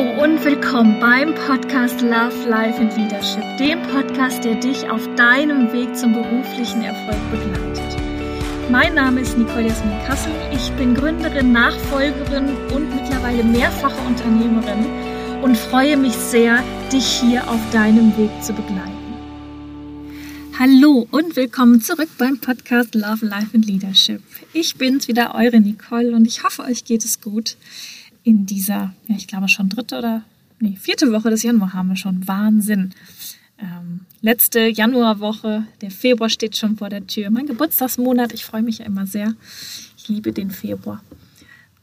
Hallo und willkommen beim Podcast Love, Life and Leadership, dem Podcast, der dich auf deinem Weg zum beruflichen Erfolg begleitet. Mein Name ist Nicole Jasmin Kassel. Ich bin Gründerin, Nachfolgerin und mittlerweile mehrfache Unternehmerin und freue mich sehr, dich hier auf deinem Weg zu begleiten. Hallo und willkommen zurück beim Podcast Love, Life and Leadership. Ich bin's wieder, eure Nicole und ich hoffe, euch geht es gut in dieser, ja, ich glaube schon dritte oder nee, vierte Woche des Januar haben wir schon. Wahnsinn. Ähm, letzte Januarwoche, der Februar steht schon vor der Tür. Mein Geburtstagsmonat, ich freue mich ja immer sehr. Ich liebe den Februar.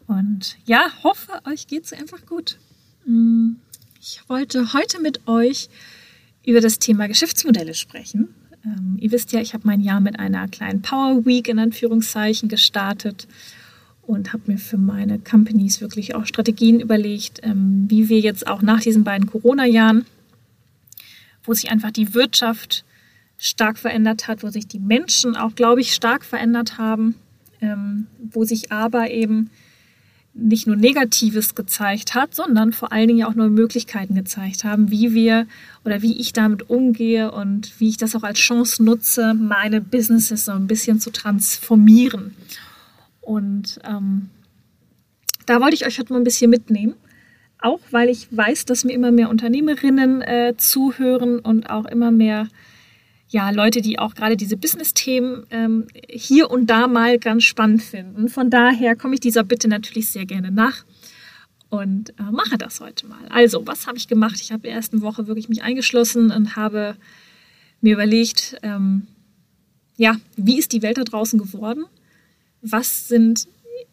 Und ja, hoffe, euch geht es einfach gut. Mm, ich wollte heute mit euch über das Thema Geschäftsmodelle sprechen. Ähm, ihr wisst ja, ich habe mein Jahr mit einer kleinen Power Week in Anführungszeichen gestartet und habe mir für meine Companies wirklich auch Strategien überlegt, ähm, wie wir jetzt auch nach diesen beiden Corona-Jahren, wo sich einfach die Wirtschaft stark verändert hat, wo sich die Menschen auch, glaube ich, stark verändert haben, ähm, wo sich aber eben nicht nur Negatives gezeigt hat, sondern vor allen Dingen auch neue Möglichkeiten gezeigt haben, wie wir oder wie ich damit umgehe und wie ich das auch als Chance nutze, meine Businesses so ein bisschen zu transformieren. Und ähm, da wollte ich euch heute mal ein bisschen mitnehmen. Auch weil ich weiß, dass mir immer mehr Unternehmerinnen äh, zuhören und auch immer mehr ja, Leute, die auch gerade diese Business-Themen ähm, hier und da mal ganz spannend finden. Von daher komme ich dieser Bitte natürlich sehr gerne nach und äh, mache das heute mal. Also, was habe ich gemacht? Ich habe in der ersten Woche wirklich mich eingeschlossen und habe mir überlegt, ähm, ja, wie ist die Welt da draußen geworden? Was sind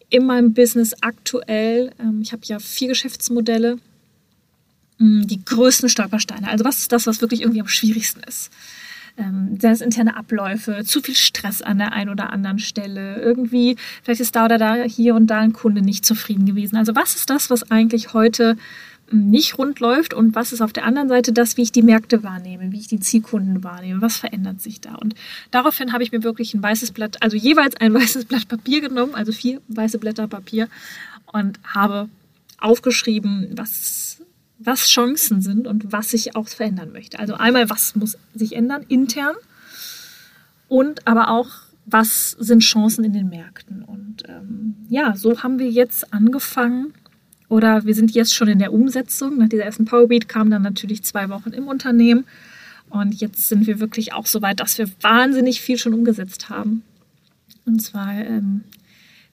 in meinem Business aktuell, ähm, ich habe ja vier Geschäftsmodelle, mm, die größten Stolpersteine. Also was ist das, was wirklich irgendwie am schwierigsten ist? Ähm, sind interne Abläufe, zu viel Stress an der einen oder anderen Stelle, irgendwie, vielleicht ist da oder da hier und da ein Kunde nicht zufrieden gewesen. Also was ist das, was eigentlich heute nicht rund läuft und was ist auf der anderen Seite das, wie ich die Märkte wahrnehme, wie ich die Zielkunden wahrnehme, was verändert sich da. Und daraufhin habe ich mir wirklich ein weißes Blatt, also jeweils ein weißes Blatt Papier genommen, also vier weiße Blätter Papier und habe aufgeschrieben, was, was Chancen sind und was ich auch verändern möchte. Also einmal, was muss sich ändern intern und aber auch, was sind Chancen in den Märkten. Und ähm, ja, so haben wir jetzt angefangen, oder wir sind jetzt schon in der Umsetzung. Nach dieser ersten Powerbeat kamen dann natürlich zwei Wochen im Unternehmen. Und jetzt sind wir wirklich auch so weit, dass wir wahnsinnig viel schon umgesetzt haben. Und zwar ähm,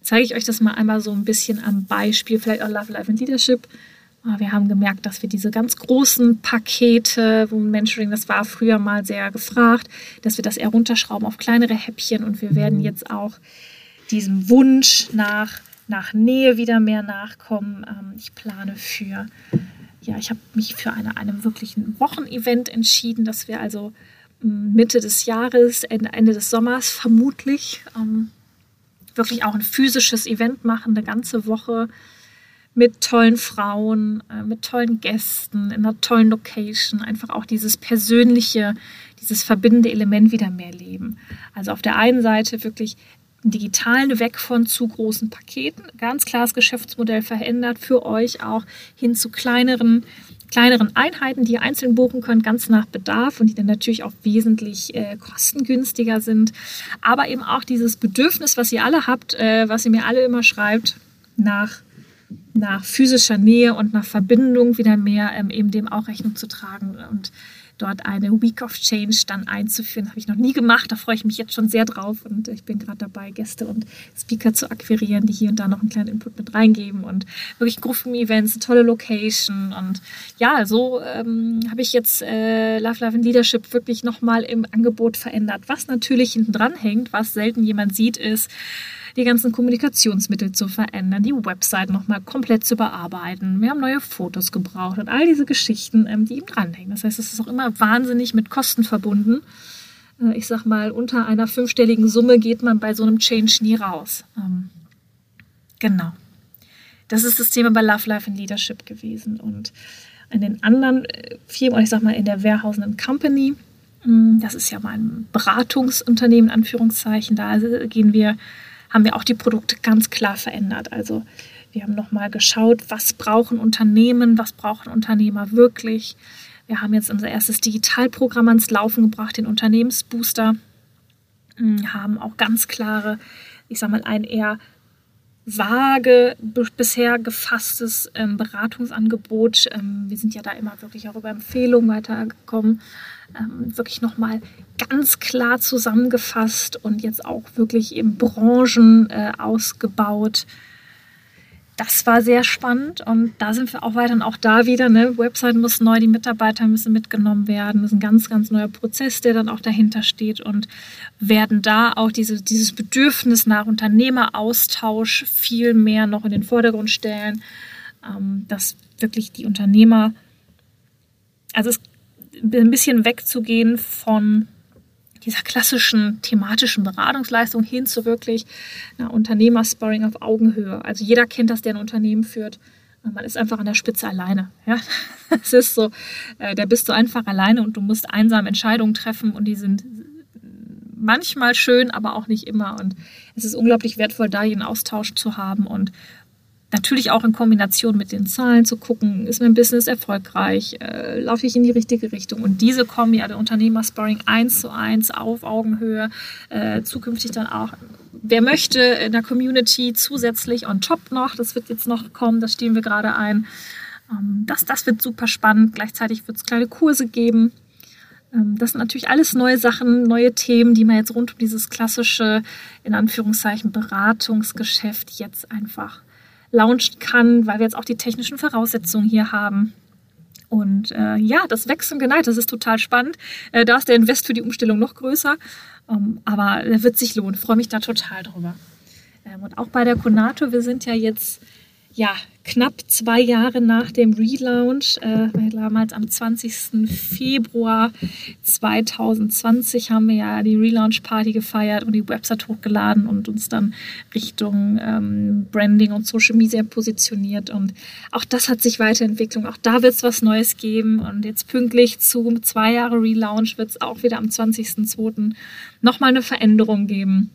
zeige ich euch das mal einmal so ein bisschen am Beispiel, vielleicht auch Love, Life and Leadership. Ah, wir haben gemerkt, dass wir diese ganz großen Pakete, wo Mentoring, das war früher mal sehr gefragt, dass wir das eher runterschrauben auf kleinere Häppchen und wir werden jetzt auch diesem Wunsch nach nach Nähe wieder mehr nachkommen. Ähm, ich plane für, ja, ich habe mich für eine, einem wirklichen Wochenevent entschieden, dass wir also mm, Mitte des Jahres, Ende des Sommers vermutlich ähm, wirklich auch ein physisches Event machen, eine ganze Woche mit tollen Frauen, äh, mit tollen Gästen, in einer tollen Location, einfach auch dieses persönliche, dieses verbindende Element wieder mehr leben. Also auf der einen Seite wirklich Digitalen weg von zu großen Paketen. Ganz klares Geschäftsmodell verändert für euch auch hin zu kleineren, kleineren Einheiten, die ihr einzeln buchen könnt, ganz nach Bedarf und die dann natürlich auch wesentlich äh, kostengünstiger sind. Aber eben auch dieses Bedürfnis, was ihr alle habt, äh, was ihr mir alle immer schreibt, nach nach physischer Nähe und nach Verbindung wieder mehr ähm, eben dem auch Rechnung zu tragen und dort eine Week of Change dann einzuführen. Habe ich noch nie gemacht. Da freue ich mich jetzt schon sehr drauf. Und ich bin gerade dabei, Gäste und Speaker zu akquirieren, die hier und da noch einen kleinen Input mit reingeben. Und wirklich Gruppen-Events, tolle Location. Und ja, so ähm, habe ich jetzt äh, Love, Love and Leadership wirklich nochmal im Angebot verändert. Was natürlich hinten dran hängt, was selten jemand sieht, ist, die ganzen Kommunikationsmittel zu verändern, die Website nochmal komplett zu bearbeiten. Wir haben neue Fotos gebraucht und all diese Geschichten, ähm, die ihm dranhängen. Das heißt, es ist auch immer wahnsinnig mit Kosten verbunden. Äh, ich sag mal, unter einer fünfstelligen Summe geht man bei so einem Change nie raus. Ähm, genau. Das ist das Thema bei Love, Life and Leadership gewesen. Und in den anderen äh, Firmen, ich sag mal in der Warehouse Company, hm, das ist ja mal ein Beratungsunternehmen, Anführungszeichen, da gehen wir haben wir auch die Produkte ganz klar verändert. Also Wir haben nochmal geschaut, was brauchen Unternehmen, was brauchen Unternehmer wirklich. Wir haben jetzt unser erstes Digitalprogramm ans Laufen gebracht, den Unternehmensbooster. Hm, haben auch ganz klare, ich sag mal, ein eher vage bisher gefasstes ähm, Beratungsangebot. Ähm, wir sind ja da immer wirklich auch über Empfehlungen weitergekommen. Ähm, wirklich nochmal ganz klar zusammengefasst und jetzt auch wirklich in Branchen äh, ausgebaut das war sehr spannend und da sind wir auch weiter und auch da wieder, ne, Website muss neu, die Mitarbeiter müssen mitgenommen werden. Das ist ein ganz, ganz neuer Prozess, der dann auch dahinter steht und werden da auch diese, dieses Bedürfnis nach Unternehmeraustausch viel mehr noch in den Vordergrund stellen, ähm, dass wirklich die Unternehmer, also es ein bisschen wegzugehen von dieser klassischen thematischen Beratungsleistung hin zu wirklich ja, Unternehmersparring auf Augenhöhe. Also jeder kennt das, der ein Unternehmen führt. Man ist einfach an der Spitze alleine. Ja? Es ist so, äh, da bist du einfach alleine und du musst einsam Entscheidungen treffen und die sind manchmal schön, aber auch nicht immer. Und es ist unglaublich wertvoll, da einen Austausch zu haben und Natürlich auch in Kombination mit den Zahlen zu gucken, ist mein Business erfolgreich, äh, laufe ich in die richtige Richtung. Und diese Kombi, also Unternehmersparring eins zu eins auf Augenhöhe, äh, zukünftig dann auch, wer möchte in der Community zusätzlich on top noch, das wird jetzt noch kommen, das stehen wir gerade ein. Ähm, das, das wird super spannend. Gleichzeitig wird es kleine Kurse geben. Ähm, das sind natürlich alles neue Sachen, neue Themen, die man jetzt rund um dieses klassische, in Anführungszeichen, Beratungsgeschäft jetzt einfach launchen kann, weil wir jetzt auch die technischen Voraussetzungen hier haben. Und äh, ja, das wächst und geneigt, das ist total spannend. Äh, da ist der Invest für die Umstellung noch größer, ähm, aber er wird sich lohnen. Freue mich da total drüber. Ähm, und auch bei der Konato, wir sind ja jetzt ja, knapp zwei Jahre nach dem Relaunch, äh, damals am 20. Februar 2020 haben wir ja die Relaunch-Party gefeiert und die Website hochgeladen und uns dann Richtung ähm, Branding und Social Media positioniert. Und auch das hat sich weiterentwickelt. Auch da wird es was Neues geben. Und jetzt pünktlich zu zwei Jahre Relaunch wird es auch wieder am 20.02. nochmal eine Veränderung geben.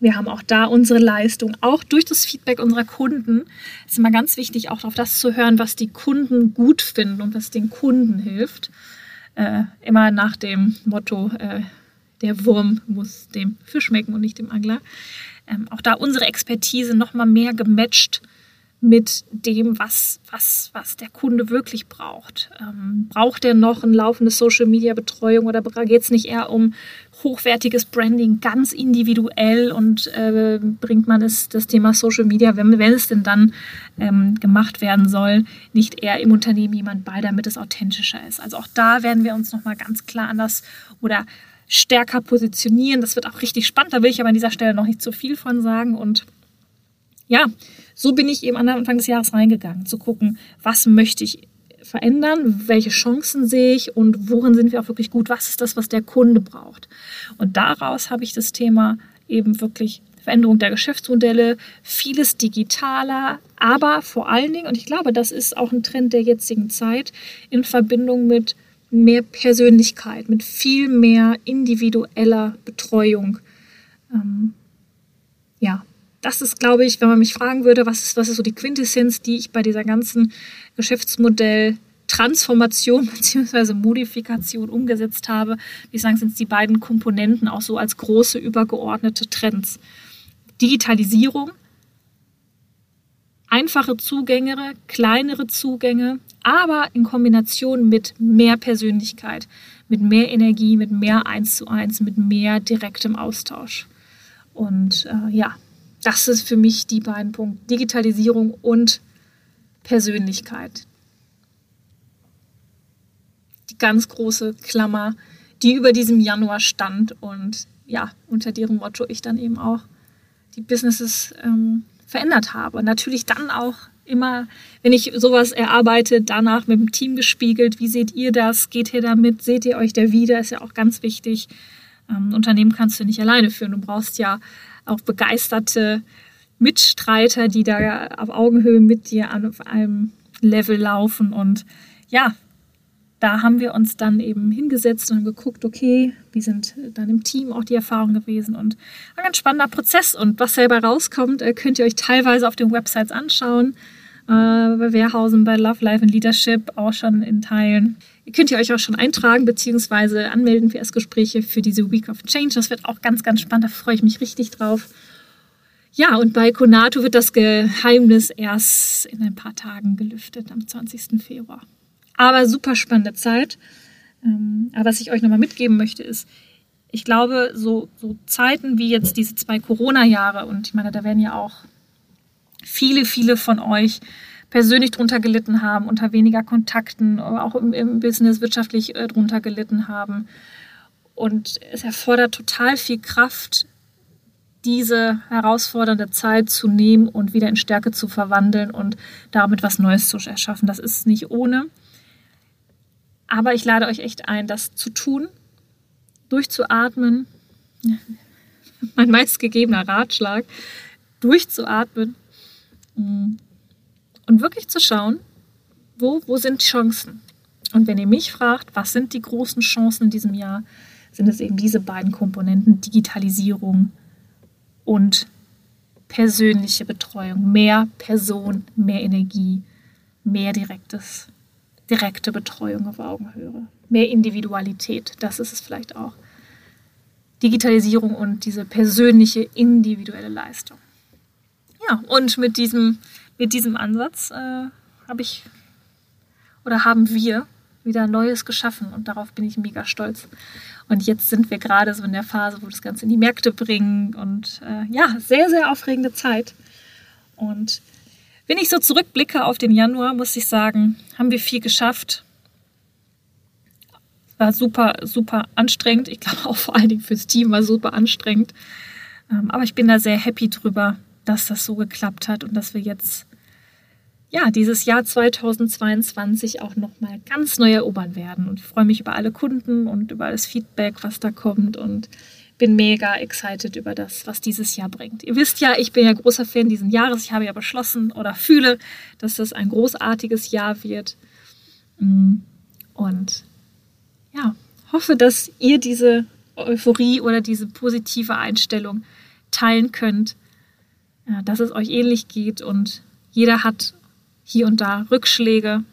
Wir haben auch da unsere Leistung, auch durch das Feedback unserer Kunden. Es ist immer ganz wichtig, auch auf das zu hören, was die Kunden gut finden und was den Kunden hilft. Äh, immer nach dem Motto, äh, der Wurm muss dem Fisch schmecken und nicht dem Angler. Ähm, auch da unsere Expertise nochmal mehr gematcht mit dem, was, was, was der Kunde wirklich braucht. Ähm, braucht er noch eine laufende Social-Media-Betreuung oder geht es nicht eher um hochwertiges Branding, ganz individuell und äh, bringt man es, das Thema Social Media, wenn, wenn es denn dann ähm, gemacht werden soll, nicht eher im Unternehmen jemand bei, damit es authentischer ist. Also auch da werden wir uns nochmal ganz klar anders oder stärker positionieren. Das wird auch richtig spannend, da will ich aber an dieser Stelle noch nicht zu viel von sagen und ja, so bin ich eben an Anfang des Jahres reingegangen, zu gucken, was möchte ich verändern, welche Chancen sehe ich und worin sind wir auch wirklich gut, was ist das, was der Kunde braucht. Und daraus habe ich das Thema eben wirklich Veränderung der Geschäftsmodelle, vieles digitaler, aber vor allen Dingen, und ich glaube, das ist auch ein Trend der jetzigen Zeit, in Verbindung mit mehr Persönlichkeit, mit viel mehr individueller Betreuung. Ähm, ja, das ist, glaube ich, wenn man mich fragen würde, was ist, was ist so die Quintessenz, die ich bei dieser ganzen Geschäftsmodell Transformation bzw. Modifikation umgesetzt habe. Wie sagen, sind es die beiden Komponenten auch so als große übergeordnete Trends. Digitalisierung, einfache Zugänge, kleinere Zugänge, aber in Kombination mit mehr Persönlichkeit, mit mehr Energie, mit mehr Eins zu eins, mit mehr direktem Austausch. Und äh, ja, das ist für mich die beiden Punkte. Digitalisierung und Persönlichkeit. Die ganz große Klammer, die über diesem Januar stand und ja, unter deren Motto ich dann eben auch die Businesses ähm, verändert habe. Natürlich dann auch immer, wenn ich sowas erarbeite, danach mit dem Team gespiegelt. Wie seht ihr das? Geht ihr damit? Seht ihr euch da wieder? Ist ja auch ganz wichtig. Ähm, Unternehmen kannst du nicht alleine führen. Du brauchst ja auch begeisterte Mitstreiter, die da auf Augenhöhe mit dir auf einem Level laufen. Und ja, da haben wir uns dann eben hingesetzt und geguckt, okay, wie sind dann im Team auch die Erfahrungen gewesen und ein ganz spannender Prozess. Und was selber rauskommt, äh, könnt ihr euch teilweise auf den Websites anschauen. Äh, bei Wehrhausen, bei Love, Life and Leadership auch schon in Teilen. Ihr könnt ihr euch auch schon eintragen bzw. anmelden für Erstgespräche für diese Week of Change. Das wird auch ganz, ganz spannend. Da freue ich mich richtig drauf. Ja, und bei Konato wird das Geheimnis erst in ein paar Tagen gelüftet, am 20. Februar. Aber super spannende Zeit. Ähm, aber was ich euch nochmal mitgeben möchte, ist, ich glaube, so, so Zeiten wie jetzt diese zwei Corona-Jahre, und ich meine, da werden ja auch viele, viele von euch persönlich drunter gelitten haben, unter weniger Kontakten, auch im, im Business wirtschaftlich äh, drunter gelitten haben. Und es erfordert total viel Kraft, diese herausfordernde Zeit zu nehmen und wieder in Stärke zu verwandeln und damit was Neues zu erschaffen. Das ist nicht ohne. Aber ich lade euch echt ein, das zu tun, durchzuatmen. Mein meistgegebener Ratschlag, durchzuatmen und wirklich zu schauen, wo, wo sind Chancen. Und wenn ihr mich fragt, was sind die großen Chancen in diesem Jahr, sind es eben diese beiden Komponenten, Digitalisierung und persönliche Betreuung. Mehr Person, mehr Energie, mehr direktes direkte Betreuung auf Augenhöhe, mehr Individualität, das ist es vielleicht auch. Digitalisierung und diese persönliche, individuelle Leistung. Ja, und mit diesem, mit diesem Ansatz äh, habe ich oder haben wir wieder Neues geschaffen und darauf bin ich mega stolz. Und jetzt sind wir gerade so in der Phase, wo das Ganze in die Märkte bringen und äh, ja, sehr, sehr aufregende Zeit. Und wenn ich so zurückblicke auf den Januar, muss ich sagen, haben wir viel geschafft. War super, super anstrengend. Ich glaube auch vor allen Dingen fürs Team war super anstrengend. Ähm, aber ich bin da sehr happy drüber, dass das so geklappt hat und dass wir jetzt ja, dieses Jahr 2022 auch nochmal ganz neu erobern werden. Und ich freue mich über alle Kunden und über das Feedback, was da kommt. Und bin mega excited über das, was dieses Jahr bringt. Ihr wisst ja, ich bin ja großer Fan dieses Jahres. Ich habe ja beschlossen oder fühle, dass das ein großartiges Jahr wird. Mm. Und ja, hoffe, dass ihr diese Euphorie oder diese positive Einstellung teilen könnt, dass es euch ähnlich geht und jeder hat hier und da Rückschläge,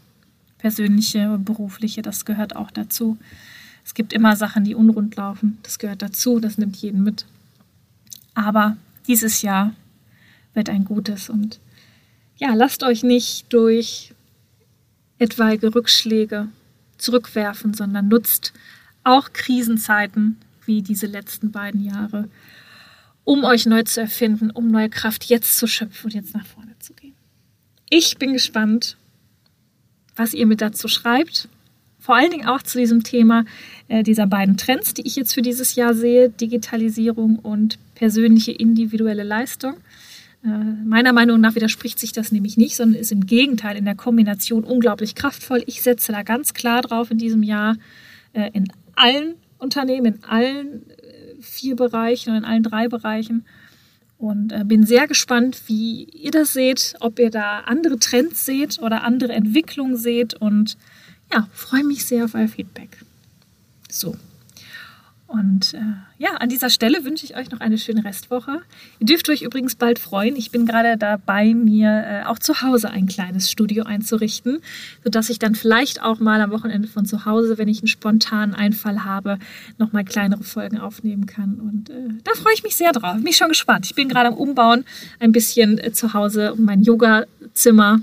persönliche berufliche, das gehört auch dazu. Es gibt immer Sachen, die unrund laufen. Das gehört dazu, das nimmt jeden mit. Aber dieses Jahr wird ein gutes und ja, lasst euch nicht durch etwaige Rückschläge zurückwerfen, sondern nutzt auch Krisenzeiten wie diese letzten beiden Jahre, um euch neu zu erfinden, um neue Kraft jetzt zu schöpfen und jetzt nach vorne zu gehen. Ich bin gespannt, was ihr mit dazu schreibt vor allen Dingen auch zu diesem Thema äh, dieser beiden Trends, die ich jetzt für dieses Jahr sehe, Digitalisierung und persönliche individuelle Leistung. Äh, meiner Meinung nach widerspricht sich das nämlich nicht, sondern ist im Gegenteil in der Kombination unglaublich kraftvoll. Ich setze da ganz klar drauf in diesem Jahr äh, in allen Unternehmen, in allen vier Bereichen und in allen drei Bereichen. Und äh, bin sehr gespannt, wie ihr das seht, ob ihr da andere Trends seht oder andere Entwicklungen seht und ja, freue mich sehr auf euer Feedback. So. Und äh, ja, an dieser Stelle wünsche ich euch noch eine schöne Restwoche. Ihr dürft euch übrigens bald freuen. Ich bin gerade dabei, mir äh, auch zu Hause ein kleines Studio einzurichten, sodass ich dann vielleicht auch mal am Wochenende von zu Hause, wenn ich einen spontanen Einfall habe, nochmal kleinere Folgen aufnehmen kann. Und äh, da freue ich mich sehr drauf. Bin schon gespannt. Ich bin gerade am Umbauen, ein bisschen äh, zu Hause um mein Yoga-Zimmer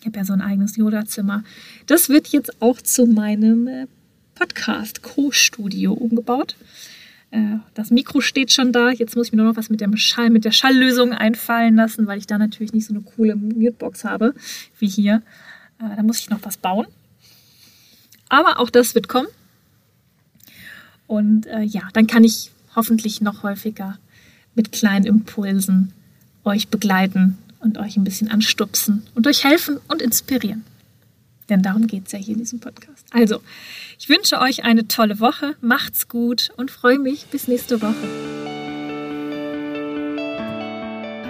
ich habe ja so ein eigenes Yoga-Zimmer. Das wird jetzt auch zu meinem äh, Podcast Co-Studio umgebaut. Äh, das Mikro steht schon da. Jetzt muss ich mir nur noch was mit, dem Schall, mit der Schalllösung einfallen lassen, weil ich da natürlich nicht so eine coole Mutebox habe wie hier. Äh, da muss ich noch was bauen. Aber auch das wird kommen. Und äh, ja, dann kann ich hoffentlich noch häufiger mit kleinen Impulsen euch begleiten und euch ein bisschen anstupsen und euch helfen und inspirieren. Denn darum geht es ja hier in diesem Podcast. Also, ich wünsche euch eine tolle Woche, macht's gut und freue mich bis nächste Woche.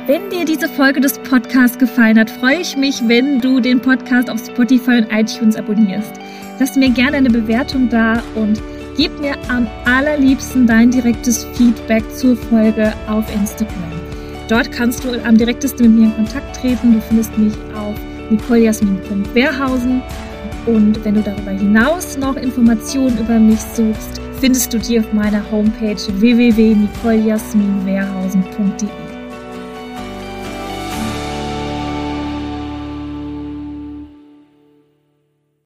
Wenn dir diese Folge des Podcasts gefallen hat, freue ich mich, wenn du den Podcast auf Spotify und iTunes abonnierst. Lass mir gerne eine Bewertung da und gib mir am allerliebsten dein direktes Feedback zur Folge auf Instagram. Dort kannst du am direktesten mit mir in Kontakt treten. Du findest mich auf nicolejasmin.wehrhausen. Und wenn du darüber hinaus noch Informationen über mich suchst, findest du die auf meiner Homepage www.nicolejasminwehrhausen.de.